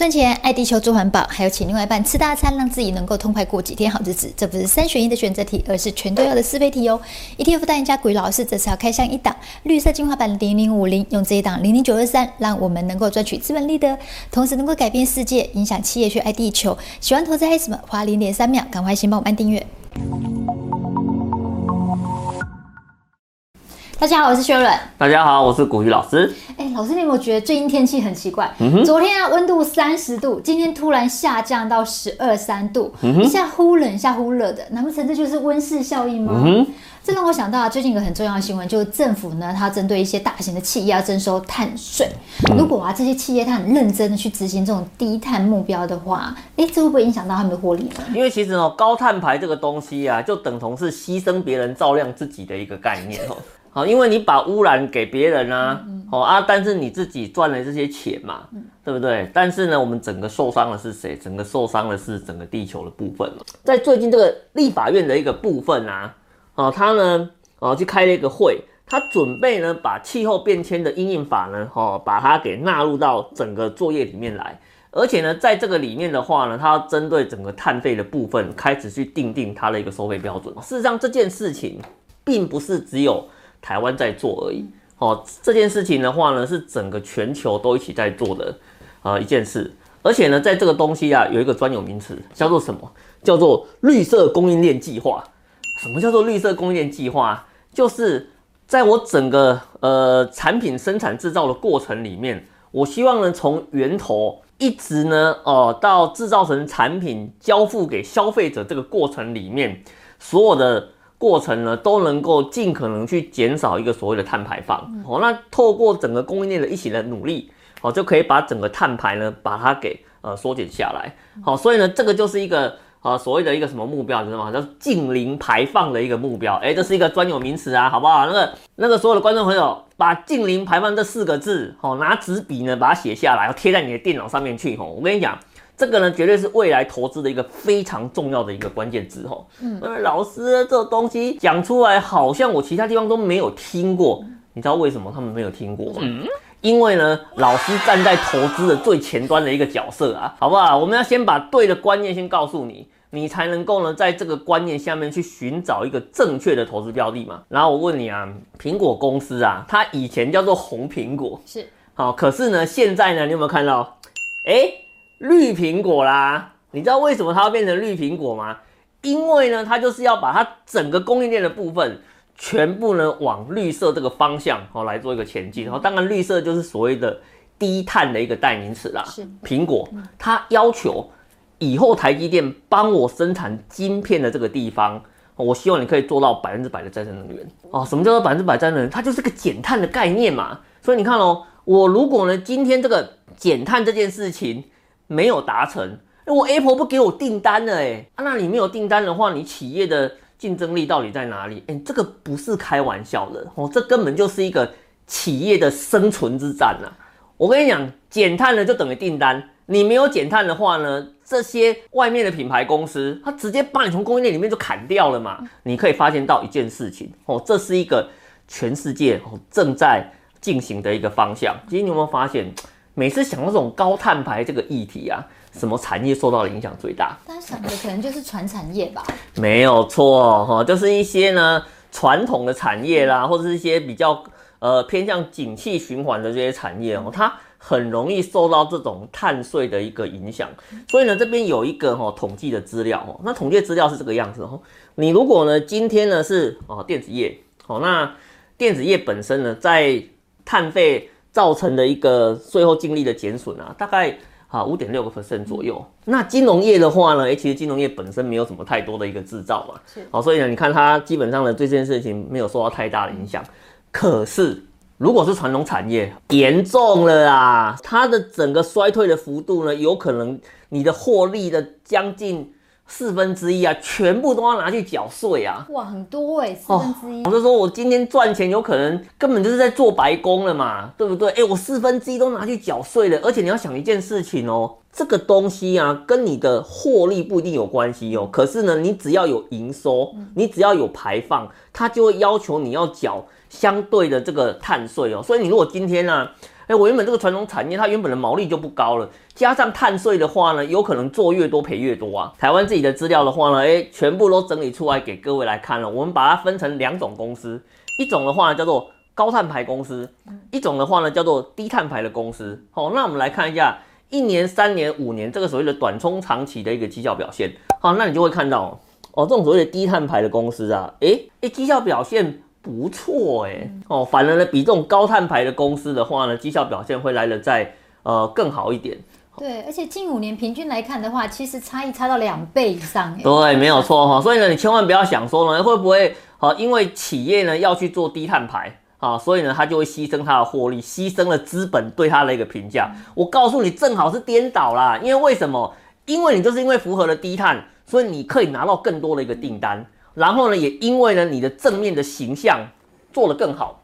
赚钱爱地球做环保，还有请另外一半吃大餐，让自己能够痛快过几天好日子，这不是三选一的选择题，而是全都要的思维题哦。ETF 大赢家鬼老师这次要开箱一档绿色进化版零零五零，用这一档零零九二三，让我们能够赚取资本利得，同时能够改变世界，影响企业去爱地球。喜欢投资黑什么？花零点三秒，赶快先帮我们按订阅。大家好，我是薛润。大家好，我是古雨老师。哎、欸，老师，你有没有觉得最近天气很奇怪？嗯、昨天啊，温度三十度，今天突然下降到十二三度，嗯、一下忽冷一下忽热的，难不成这就是温室效应吗？嗯、这让我想到啊，最近一个很重要的新闻，就是政府呢，它针对一些大型的企业要征收碳税。嗯、如果啊，这些企业它很认真的去执行这种低碳目标的话，哎、欸，这会不会影响到他们的获利呢？因为其实哦，高碳排这个东西啊，就等同是牺牲别人照亮自己的一个概念哦。好，因为你把污染给别人啊，哦、嗯、啊，但是你自己赚了这些钱嘛，嗯、对不对？但是呢，我们整个受伤的是谁？整个受伤的是整个地球的部分。在最近这个立法院的一个部分啊，哦，他呢，哦，去开了一个会，他准备呢把气候变迁的因应法呢，哦，把它给纳入到整个作业里面来，而且呢，在这个里面的话呢，他要针对整个碳费的部分开始去定定它的一个收费标准。事实上，这件事情并不是只有台湾在做而已，哦，这件事情的话呢，是整个全球都一起在做的，呃，一件事。而且呢，在这个东西啊，有一个专有名词，叫做什么？叫做绿色供应链计划。什么叫做绿色供应链计划？就是在我整个呃产品生产制造的过程里面，我希望呢，从源头一直呢，哦、到制造成产品交付给消费者这个过程里面，所有的。过程呢，都能够尽可能去减少一个所谓的碳排放。好、嗯，那透过整个供应链的一起的努力，好，就可以把整个碳排呢，把它给呃缩减下来。好，所以呢，这个就是一个呃所谓的一个什么目标，你知道吗？叫近零排放的一个目标。哎，这是一个专有名词啊，好不好？那个那个所有的观众朋友，把近零排放这四个字，好，拿纸笔呢把它写下来，贴在你的电脑上面去。吼，我跟你讲。这个呢，绝对是未来投资的一个非常重要的一个关键字吼。嗯，因为老师这个东西讲出来，好像我其他地方都没有听过。你知道为什么他们没有听过吗？嗯，因为呢，老师站在投资的最前端的一个角色啊，好不好？我们要先把对的观念先告诉你，你才能够呢，在这个观念下面去寻找一个正确的投资标的嘛。然后我问你啊，苹果公司啊，它以前叫做红苹果，是好，可是呢，现在呢，你有没有看到？诶绿苹果啦，你知道为什么它要变成绿苹果吗？因为呢，它就是要把它整个供应链的部分全部呢往绿色这个方向哦来做一个前进。然后当然，绿色就是所谓的低碳的一个代名词啦。是苹果，它要求以后台积电帮我生产晶片的这个地方，我希望你可以做到百分之百的再生能源哦。什么叫做百分之百再生能源？它就是个减碳的概念嘛。所以你看哦，我如果呢今天这个减碳这件事情。没有达成，我 Apple 不给我订单了哎，啊，那你没有订单的话，你企业的竞争力到底在哪里？哎，这个不是开玩笑的哦，这根本就是一个企业的生存之战呐。我跟你讲，减碳呢就等于订单，你没有减碳的话呢，这些外面的品牌公司，它直接把你从供应链里面就砍掉了嘛。你可以发现到一件事情哦，这是一个全世界哦正在进行的一个方向。其实你有没有发现？每次想到这种高碳排这个议题啊，什么产业受到的影响最大？大家想的可能就是传产业吧？没有错哈，就是一些呢传统的产业啦，或者是一些比较呃偏向景气循环的这些产业哦，它很容易受到这种碳税的一个影响。所以呢，这边有一个哈统计的资料哦，那统计资料是这个样子哦。你如果呢今天呢是哦电子业哦，那电子业本身呢在碳费。造成的一个税后净利的减损啊，大概啊五点六个 percent 左右。那金融业的话呢，诶，其实金融业本身没有什么太多的一个制造嘛，是，好，所以呢，你看它基本上呢对这件事情没有受到太大的影响。可是如果是传统产业，严重了啊，它的整个衰退的幅度呢，有可能你的获利的将近。四分之一啊，全部都要拿去缴税啊！哇，很多哎、欸，四分之一。我就说我今天赚钱，有可能根本就是在做白工了嘛，对不对？哎、欸，我四分之一都拿去缴税了，而且你要想一件事情哦，这个东西啊，跟你的获利不一定有关系哦。可是呢，你只要有营收，你只要有排放，它就会要求你要缴相对的这个碳税哦。所以你如果今天呢、啊，哎，我原本这个传统产业它原本的毛利就不高了，加上碳税的话呢，有可能做越多赔越多啊。台湾自己的资料的话呢，哎，全部都整理出来给各位来看了。我们把它分成两种公司，一种的话呢叫做高碳排公司，一种的话呢叫做低碳排的公司。好，那我们来看一下一年、三年、五年这个所谓的短中长期的一个绩效表现。好，那你就会看到哦，这种所谓的低碳排的公司啊，哎哎，绩效表现。不错哎、欸，哦，反而呢，比这种高碳排的公司的话呢，绩效表现会来的再呃更好一点。对，而且近五年平均来看的话，其实差异差到两倍以上哎。对，没有错哈。所以呢，你千万不要想说呢，会不会好？因为企业呢要去做低碳排啊，所以呢，它就会牺牲它的获利，牺牲了资本对它的一个评价。我告诉你，正好是颠倒啦。因为为什么？因为你就是因为符合了低碳，所以你可以拿到更多的一个订单。然后呢，也因为呢，你的正面的形象做得更好，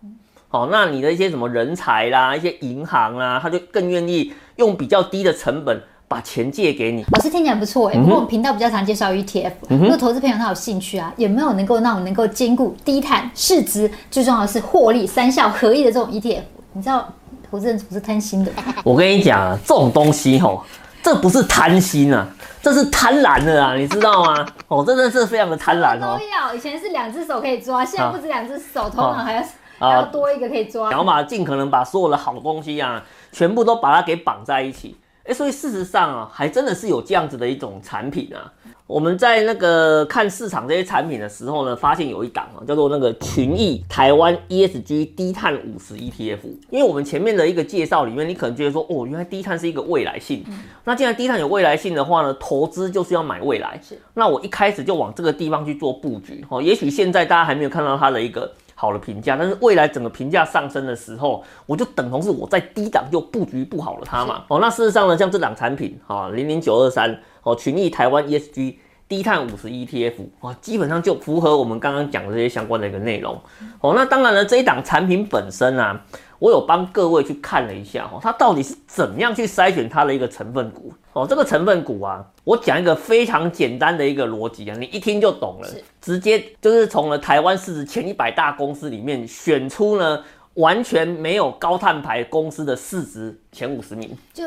好，那你的一些什么人才啦，一些银行啦，他就更愿意用比较低的成本把钱借给你。老师听起来不错哎、欸，不过我们频道比较常介绍 ETF，如果投资朋友他有兴趣啊，有没有能够让我们能够兼顾低碳、市值，最重要的是获利三效合一的这种 ETF？你知道投资人不是贪心的。我跟你讲啊，这种东西吼，这不是贪心啊。这是贪婪的啊，你知道吗？哦，真的是非常的贪婪哦。都要，以前是两只手可以抓，现在不止两只手，头脑还要还要多一个可以抓。然后嘛，尽可能把所有的好东西啊，全部都把它给绑在一起。哎，所以事实上啊，还真的是有这样子的一种产品啊。我们在那个看市场这些产品的时候呢，发现有一档啊，叫做那个群益台湾 ESG 低碳五十 ETF。因为我们前面的一个介绍里面，你可能觉得说，哦，原来低碳是一个未来性。那既然低碳有未来性的话呢，投资就是要买未来。那我一开始就往这个地方去做布局。哦，也许现在大家还没有看到它的一个好的评价，但是未来整个评价上升的时候，我就等同是我在低档就布局不好了它嘛。哦，那事实上呢，像这档产品啊，零零九二三。哦，群益台湾 ESG 低碳五十 ETF，哇，基本上就符合我们刚刚讲的这些相关的一个内容。哦，那当然了，这一档产品本身啊，我有帮各位去看了一下，哦，它到底是怎么样去筛选它的一个成分股。哦，这个成分股啊，我讲一个非常简单的一个逻辑啊，你一听就懂了，直接就是从了台湾市值前一百大公司里面选出呢，完全没有高碳排公司的市值前五十名。就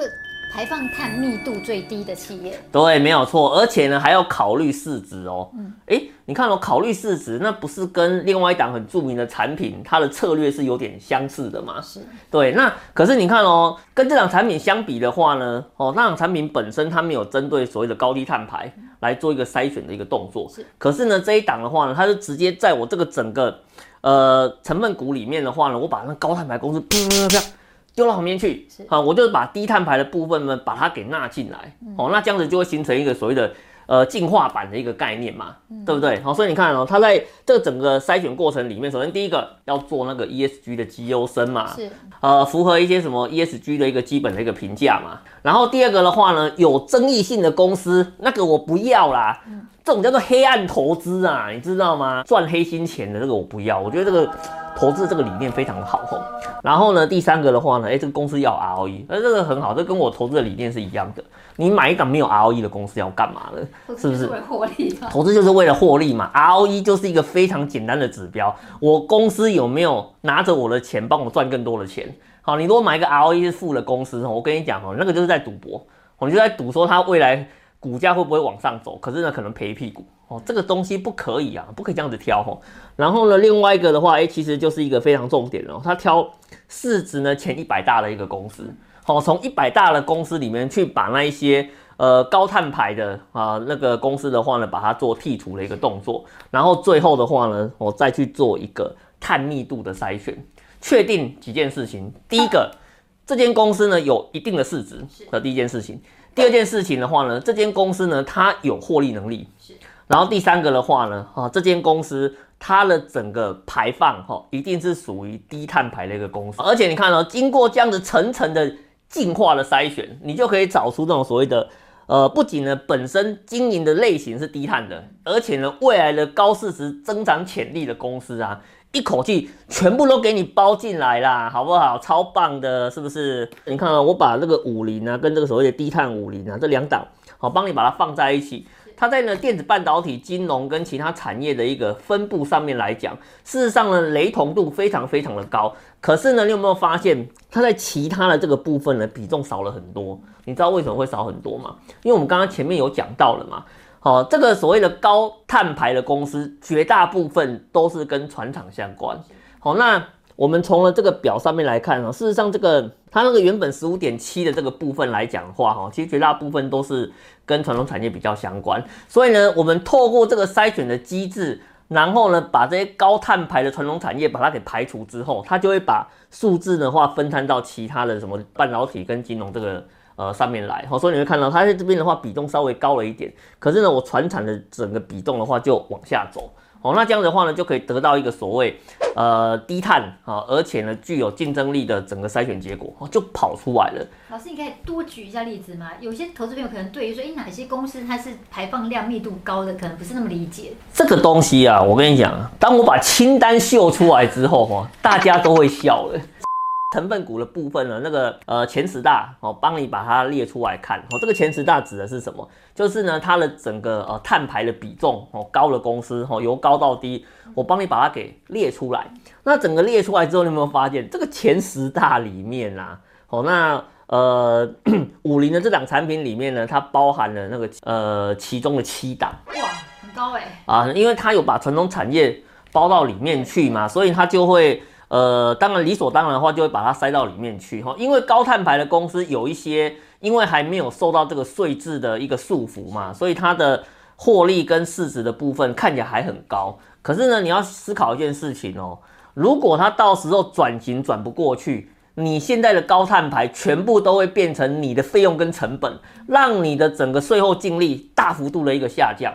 排放碳密度最低的企业，对，没有错，而且呢还要考虑市值哦。嗯，哎，你看哦，考虑市值，那不是跟另外一档很著名的产品，它的策略是有点相似的吗？是，对。那可是你看哦，跟这档产品相比的话呢，哦，那档产品本身它没有针对所谓的高低碳排来做一个筛选的一个动作。是，可是呢这一档的话呢，它是直接在我这个整个呃成分股里面的话呢，我把那高碳排公司啪啪啪啪。丢到旁边去，好，我就把低碳排的部分呢，把它给纳进来，哦，那这样子就会形成一个所谓的呃进化版的一个概念嘛，对不对？好，所以你看哦，它在这个整个筛选过程里面，首先第一个要做那个 ESG 的绩优生嘛，是，呃，符合一些什么 ESG 的一个基本的一个评价嘛。然后第二个的话呢，有争议性的公司，那个我不要啦，这种叫做黑暗投资啊，你知道吗？赚黑心钱的这个我不要，我觉得这个。投资这个理念非常的好吼，然后呢，第三个的话呢，哎，这个公司要 ROE，那这个很好，这跟我投资的理念是一样的。你买一档没有 ROE 的公司要干嘛呢？是不是？为获利。投资就是为了获利嘛，ROE 就是一个非常简单的指标。我公司有没有拿着我的钱帮我赚更多的钱？好，你如果买一个 ROE 是负的公司，我跟你讲哦，那个就是在赌博，我就在赌说它未来股价会不会往上走，可是呢，可能赔屁股。哦，这个东西不可以啊，不可以这样子挑哦。然后呢，另外一个的话，哎，其实就是一个非常重点哦。他挑市值呢前一百大的一个公司，好，从一百大的公司里面去把那一些呃高碳排的啊那个公司的话呢，把它做剔除的一个动作。然后最后的话呢，我再去做一个碳密度的筛选，确定几件事情。第一个，这间公司呢有一定的市值，的第一件事情。第二件事情的话呢，这间公司呢它有获利能力。然后第三个的话呢，哈，这间公司它的整个排放哈，一定是属于低碳排的一个公司。而且你看哦，经过这样的层层的进化的筛选，你就可以找出这种所谓的，呃，不仅呢本身经营的类型是低碳的，而且呢未来的高市值增长潜力的公司啊，一口气全部都给你包进来啦，好不好？超棒的，是不是？你看啊，我把这个五零啊跟这个所谓的低碳五零啊这两档，好，帮你把它放在一起。它在呢电子半导体、金融跟其他产业的一个分布上面来讲，事实上呢雷同度非常非常的高。可是呢，你有没有发现它在其他的这个部分呢比重少了很多？你知道为什么会少很多吗？因为我们刚刚前面有讲到了嘛。好，这个所谓的高碳排的公司，绝大部分都是跟船厂相关。好，那。我们从了这个表上面来看啊，事实上这个它那个原本十五点七的这个部分来讲的话，哈，其实绝大部分都是跟传统产业比较相关。所以呢，我们透过这个筛选的机制，然后呢，把这些高碳排的传统产业把它给排除之后，它就会把数字的话分摊到其他的什么半导体跟金融这个呃上面来。好，所以你会看到它在这边的话比重稍微高了一点，可是呢，我传产的整个比重的话就往下走。哦，那这样的话呢，就可以得到一个所谓呃低碳啊，而且呢具有竞争力的整个筛选结果，就跑出来了。老师，你可以多举一下例子吗？有些投资朋友可能对于说，诶，哪些公司它是排放量密度高的，可能不是那么理解。这个东西啊，我跟你讲，当我把清单秀出来之后，哈，大家都会笑了。成分股的部分呢，那个呃前十大哦，帮你把它列出来看哦。这个前十大指的是什么？就是呢它的整个呃碳排的比重哦高的公司哦，由高到低，我帮你把它给列出来。那整个列出来之后，你有没有发现这个前十大里面啊，哦那呃 五菱的这档产品里面呢，它包含了那个呃其中的七档。哇，很高哎、欸。啊，因为它有把传统产业包到里面去嘛，所以它就会。呃，当然理所当然的话，就会把它塞到里面去哈。因为高碳排的公司有一些，因为还没有受到这个税制的一个束缚嘛，所以它的获利跟市值的部分看起来还很高。可是呢，你要思考一件事情哦，如果它到时候转型转不过去，你现在的高碳排全部都会变成你的费用跟成本，让你的整个税后净利大幅度的一个下降。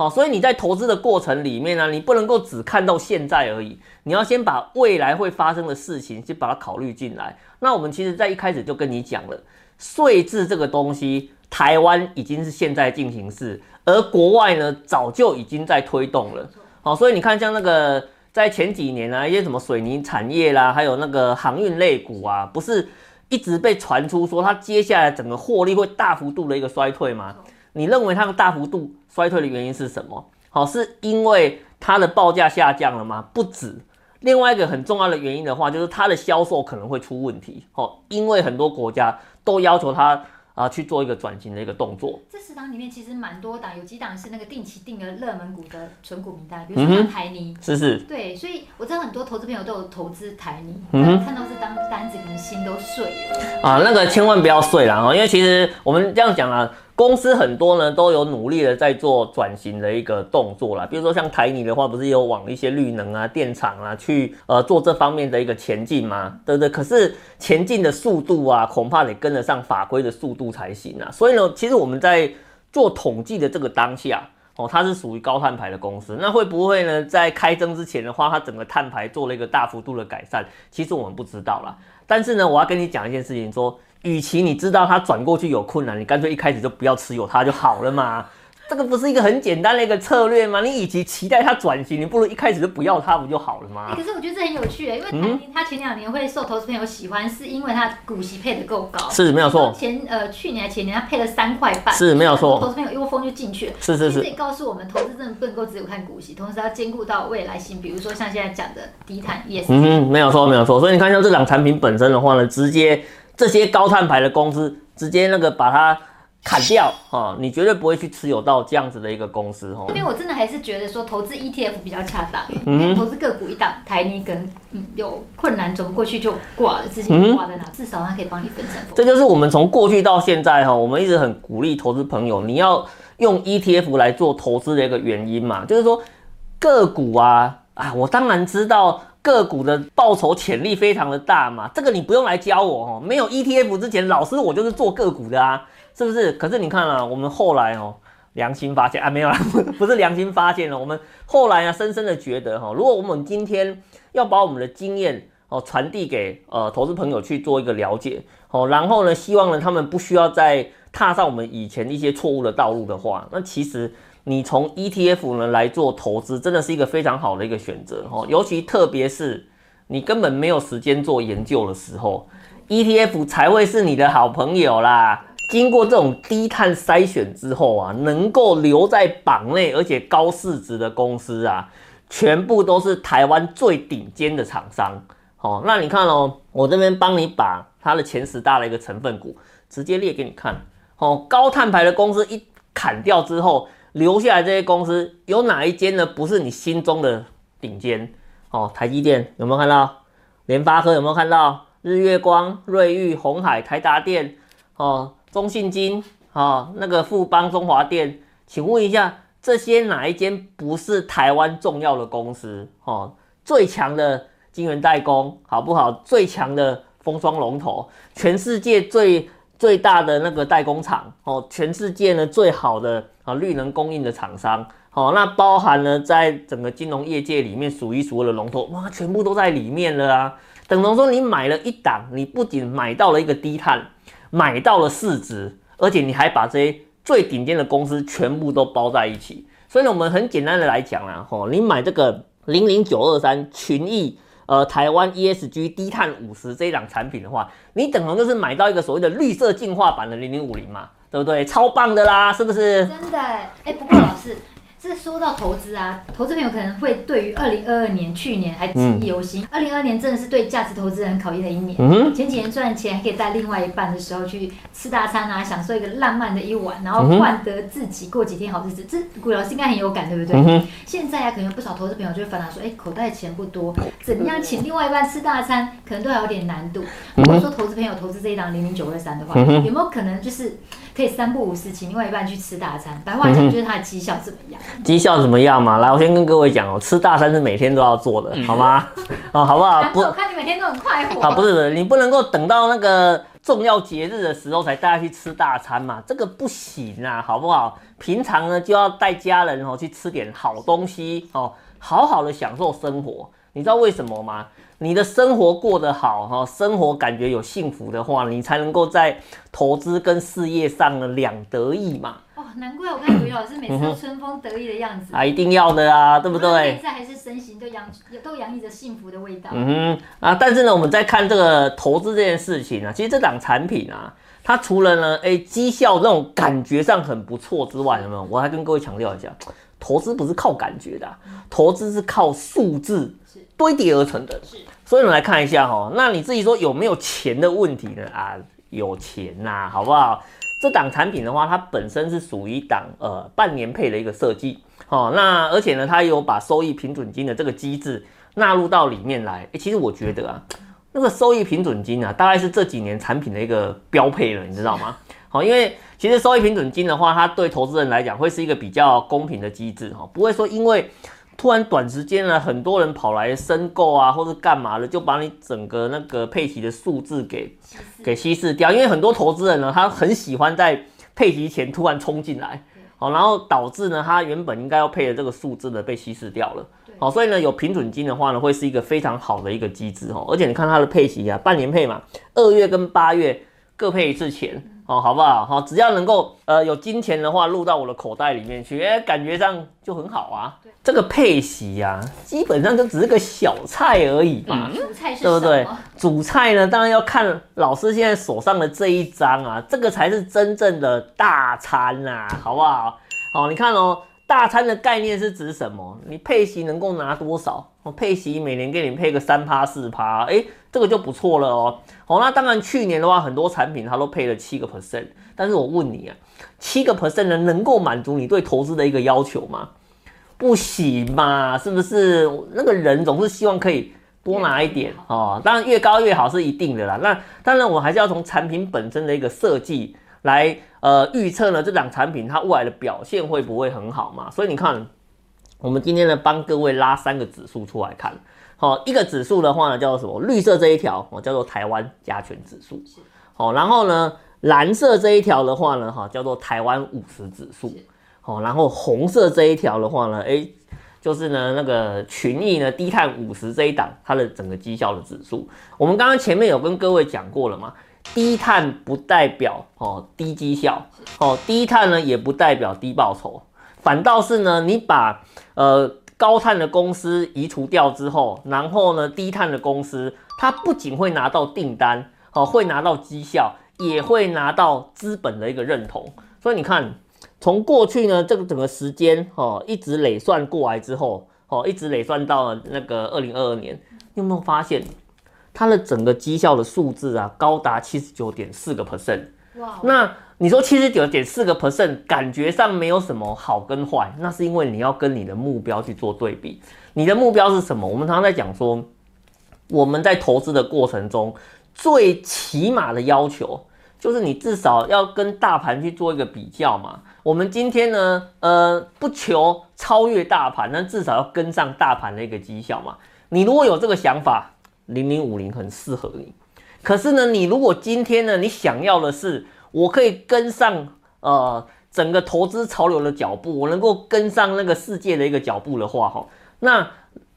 好，所以你在投资的过程里面呢，你不能够只看到现在而已，你要先把未来会发生的事情先把它考虑进来。那我们其实在一开始就跟你讲了，税制这个东西，台湾已经是现在进行式，而国外呢早就已经在推动了。好，所以你看像那个在前几年啊，一些什么水泥产业啦，还有那个航运类股啊，不是一直被传出说它接下来整个获利会大幅度的一个衰退吗？你认为它的大幅度衰退的原因是什么？好，是因为它的报价下降了吗？不止，另外一个很重要的原因的话，就是它的销售可能会出问题。好，因为很多国家都要求它。啊，去做一个转型的一个动作。这十档里面其实蛮多档，有几档是那个定期定额热门股的存股名单，比如说像台泥、嗯，是是。对，所以我知道很多投资朋友都有投资台泥，嗯，看到这张单子，可能心都碎了。啊，那个千万不要碎了啊，因为其实我们这样讲啊。公司很多呢，都有努力的在做转型的一个动作啦。比如说像台泥的话，不是有往一些绿能啊、电厂啊去呃做这方面的一个前进吗？对不对？可是前进的速度啊，恐怕得跟得上法规的速度才行啊。所以呢，其实我们在做统计的这个当下，哦，它是属于高碳排的公司，那会不会呢，在开征之前的话，它整个碳排做了一个大幅度的改善？其实我们不知道啦。但是呢，我要跟你讲一件事情，说。与其你知道它转过去有困难，你干脆一开始就不要持有它就好了嘛。这个不是一个很简单的一个策略吗？你与其期待它转型，你不如一开始就不要它不就好了吗？欸、可是我觉得这很有趣诶，因为台泥它前两年会受投资朋友喜欢，是因为它股息配得够高，是没有错。前呃去年还前年它配了三块半，是没有错。投资朋友一窝蜂就进去了，是是是。这也告诉我们，投资真的不能够只有看股息，同时要兼顾到未来性，比如说像现在讲的低碳 ESG。嗯哼，没有错没有错。所以你看像这两产品本身的话呢，直接。这些高碳排的公司直接那个把它砍掉啊，你绝对不会去持有到这样子的一个公司哈。这边我真的还是觉得说投资 ETF 比较恰当，嗯，投资个股一档，台泥跟嗯有困难走不过去就挂了，资金挂在哪，至少它可以帮你分散。这就是我们从过去到现在哈，我们一直很鼓励投资朋友，你要用 ETF 来做投资的一个原因嘛，就是说个股啊啊，我当然知道。个股的报酬潜力非常的大嘛，这个你不用来教我哦。没有 ETF 之前，老师我就是做个股的啊，是不是？可是你看啊，我们后来哦，良心发现啊，没有啦，不是良心发现了，我们后来啊，深深的觉得哈，如果我们今天要把我们的经验哦传递给呃投资朋友去做一个了解哦，然后呢，希望呢他们不需要再踏上我们以前一些错误的道路的话，那其实。你从 ETF 呢来做投资，真的是一个非常好的一个选择哦。尤其特别是你根本没有时间做研究的时候，ETF 才会是你的好朋友啦。经过这种低碳筛选之后啊，能够留在榜内而且高市值的公司啊，全部都是台湾最顶尖的厂商。好，那你看哦，我这边帮你把它的前十大的一个成分股直接列给你看。哦，高碳排的公司一砍掉之后，留下来这些公司有哪一间呢？不是你心中的顶尖？哦，台积电有没有看到？联发科有没有看到？日月光、瑞昱、红海、台达电，哦。中信金，哦，那个富邦、中华电，请问一下，这些哪一间不是台湾重要的公司？哦，最强的晶圆代工，好不好？最强的封装龙头，全世界最最大的那个代工厂，哦，全世界呢最好的啊绿能供应的厂商，哦，那包含了在整个金融业界里面数一数二的龙头，哇，全部都在里面了啊！等同说你买了一档，你不仅买到了一个低碳。买到了市值，而且你还把这些最顶尖的公司全部都包在一起，所以呢，我们很简单的来讲啦，吼，你买这个零零九二三群益，呃，台湾 ESG 低碳五十这一档产品的话，你等同就是买到一个所谓的绿色进化版的零零五零嘛，对不对？超棒的啦，是不是？真的，哎、欸，不过老师。这说到投资啊，投资朋友可能会对于二零二二年去年还记忆犹新。二零二二年真的是对价值投资人考验的一年。嗯、前几年赚钱还可以带另外一半的时候去吃大餐啊，享受一个浪漫的一晚，然后换得自己过几天好日子。这古老师应该很有感，对不对？嗯、现在啊，可能有不少投资朋友就会烦恼说，哎，口袋钱不多，怎样请另外一半吃大餐，可能都还有点难度。如果说投资朋友投资这一档零零九二三的话，有没有可能就是？可以三不五时请另外一半去吃大餐，白话讲就是他的绩效怎么样？绩、嗯、效怎么样嘛？来，我先跟各位讲哦，吃大餐是每天都要做的，好吗？哦，好不好？不，我看你每天都很快活。啊，不是的，你不能够等到那个重要节日的时候才带他去吃大餐嘛，这个不行啊，好不好？平常呢就要带家人哦去吃点好东西哦，好好的享受生活。你知道为什么吗？你的生活过得好哈，生活感觉有幸福的话，你才能够在投资跟事业上呢两得意嘛。哦，难怪我看刘老师每次都春风得意的样子。啊，一定要的啊，对不对？内在还是身形都洋都洋溢着幸福的味道。嗯哼啊，但是呢，我们在看这个投资这件事情啊，其实这档产品啊，它除了呢，哎，绩效那种感觉上很不错之外，有没有？我还跟各位强调一下，投资不是靠感觉的，投资是靠数字堆叠而成的。是。所以我们来看一下哈，那你自己说有没有钱的问题呢？啊，有钱呐、啊，好不好？这档产品的话，它本身是属于一档呃半年配的一个设计，哦，那而且呢，它有把收益平准金的这个机制纳入到里面来。诶，其实我觉得啊，那个收益平准金啊，大概是这几年产品的一个标配了，你知道吗？好，因为其实收益平准金的话，它对投资人来讲会是一个比较公平的机制哈，不会说因为。突然短时间呢，很多人跑来申购啊，或者干嘛的，就把你整个那个配息的数字给给稀释掉。因为很多投资人呢，他很喜欢在配息前突然冲进来，好，然后导致呢，他原本应该要配的这个数字呢被稀释掉了。好，所以呢，有平准金的话呢，会是一个非常好的一个机制哦。而且你看它的配息啊，半年配嘛，二月跟八月各配一次钱。哦，好不好？好，只要能够呃有金钱的话，入到我的口袋里面去，哎，感觉上就很好啊。对，这个配席呀、啊，基本上就只是个小菜而已嘛。主、嗯、菜是对不对？主菜呢，当然要看老师现在手上的这一张啊，这个才是真正的大餐呐、啊，好不好？好，你看哦。大餐的概念是指什么？你配席能够拿多少？我配息每年给你配个三趴四趴，哎，这个就不错了哦。好，那当然去年的话，很多产品它都配了七个 percent，但是我问你啊，七个 percent 能，能够满足你对投资的一个要求吗？不行嘛，是不是？那个人总是希望可以多拿一点哦。当然越高越好是一定的啦。那当然我还是要从产品本身的一个设计。来，呃，预测呢，这档产品它未来的表现会不会很好嘛？所以你看，我们今天呢帮各位拉三个指数出来看，好，一个指数的话呢叫做什么？绿色这一条哦叫做台湾加权指数，好，然后呢蓝色这一条的话呢哈叫做台湾五十指数，好，然后红色这一条的话呢，诶，就是呢那个群益呢低碳五十这一档它的整个绩效的指数，我们刚刚前面有跟各位讲过了嘛。低碳不代表哦低绩效，哦低碳呢也不代表低报酬，反倒是呢你把呃高碳的公司移除掉之后，然后呢低碳的公司它不仅会拿到订单，哦会拿到绩效，也会拿到资本的一个认同。所以你看，从过去呢这个整个时间哦，一直累算过来之后哦，一直累算到了那个二零二二年，你有没有发现它的整个绩效的数字啊，高达七十九点四个 percent？哇！那你说七十九点四个 percent，感觉上没有什么好跟坏，那是因为你要跟你的目标去做对比。你的目标是什么？我们常常在讲说，我们在投资的过程中，最起码的要求就是你至少要跟大盘去做一个比较嘛。我们今天呢，呃，不求超越大盘，但至少要跟上大盘的一个绩效嘛。你如果有这个想法，零零五零很适合你。可是呢，你如果今天呢，你想要的是，我可以跟上呃整个投资潮流的脚步，我能够跟上那个世界的一个脚步的话，哈，那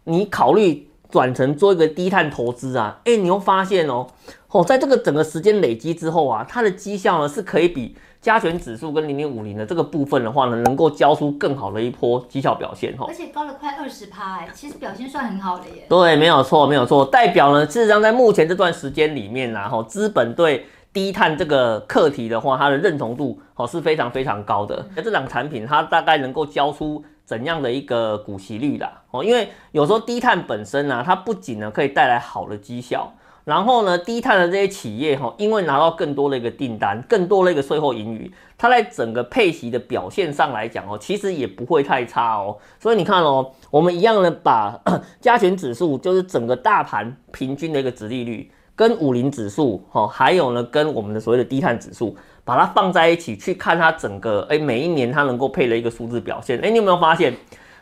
你考虑转成做一个低碳投资啊？哎，你会发现哦，哦，在这个整个时间累积之后啊，它的绩效呢是可以比加权指数跟零零五零的这个部分的话呢，能够交出更好的一波绩效表现，哈，而且高了快二十趴，哎，其实表现算很好的耶。对，没有错，没有错，代表呢，事实上在目前这段时间里面啊，哈，资本对。低碳这个课题的话，它的认同度哦是非常非常高的。那这档产品它大概能够交出怎样的一个股息率啦？哦，因为有时候低碳本身呢，它不仅呢可以带来好的绩效，然后呢，低碳的这些企业哈，因为拿到更多的一个订单，更多的一个税后盈余，它在整个配息的表现上来讲哦，其实也不会太差哦。所以你看哦，我们一样的把 加权指数，就是整个大盘平均的一个值利率。跟五零指数，哈，还有呢，跟我们的所谓的低碳指数，把它放在一起去看它整个，哎，每一年它能够配的一个数字表现，哎，你有没有发现，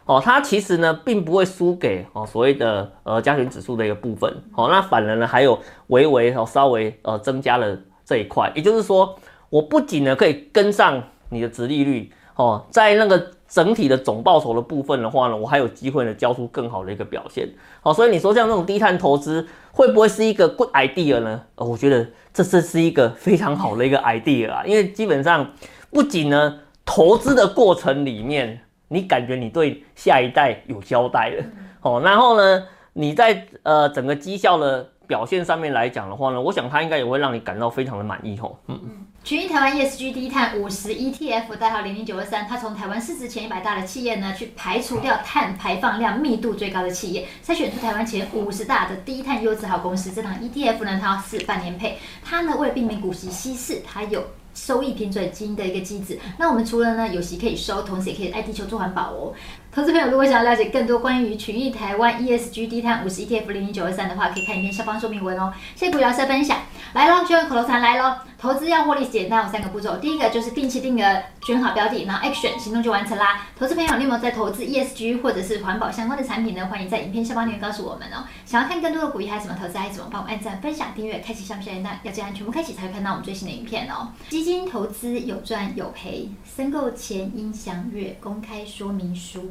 哦，它其实呢，并不会输给哦所谓的呃加权指数的一个部分，哦，那反而呢，还有微微哦稍微呃增加了这一块，也就是说，我不仅呢可以跟上你的殖利率，哦，在那个。整体的总报酬的部分的话呢，我还有机会呢交出更好的一个表现。好，所以你说像这种低碳投资会不会是一个 good idea 呢？呃，我觉得这是是一个非常好的一个 idea 啊，因为基本上不仅呢投资的过程里面，你感觉你对下一代有交代了，哦，然后呢你在呃整个绩效的表现上面来讲的话呢，我想它应该也会让你感到非常的满意哦，嗯。群益台湾 ESG 低碳五十 ETF 代号零零九二三，它从台湾市值前一百大的企业呢，去排除掉碳排放量密度最高的企业，筛选出台湾前五十大的低碳优质好公司。这档 ETF 呢，它是半年配，它呢为了避免股息稀释，它有收益平准基金的一个机制。那我们除了呢有息可以收，同时也可以爱地球做环保哦。投资朋友如果想要了解更多关于群益台湾 ESG 低碳五十 ETF 零零九二三的话，可以看影片下方说明文哦。谢谢股聊社分享，来喽，就用口头禅来喽。投资要获利简单，有三个步骤。第一个就是定期定额选好标的，然后 action 行动就完成啦。投资朋友，你有没有在投资 ESG 或者是环保相关的产品呢？欢迎在影片下方留言告诉我们哦。想要看更多的股益还有什么投资，还有什么帮我按赞、分享、订阅、开启小铃铛，要这样全部开启才会看到我们最新的影片哦。基金投资有赚有赔，申购前应详阅公开说明书。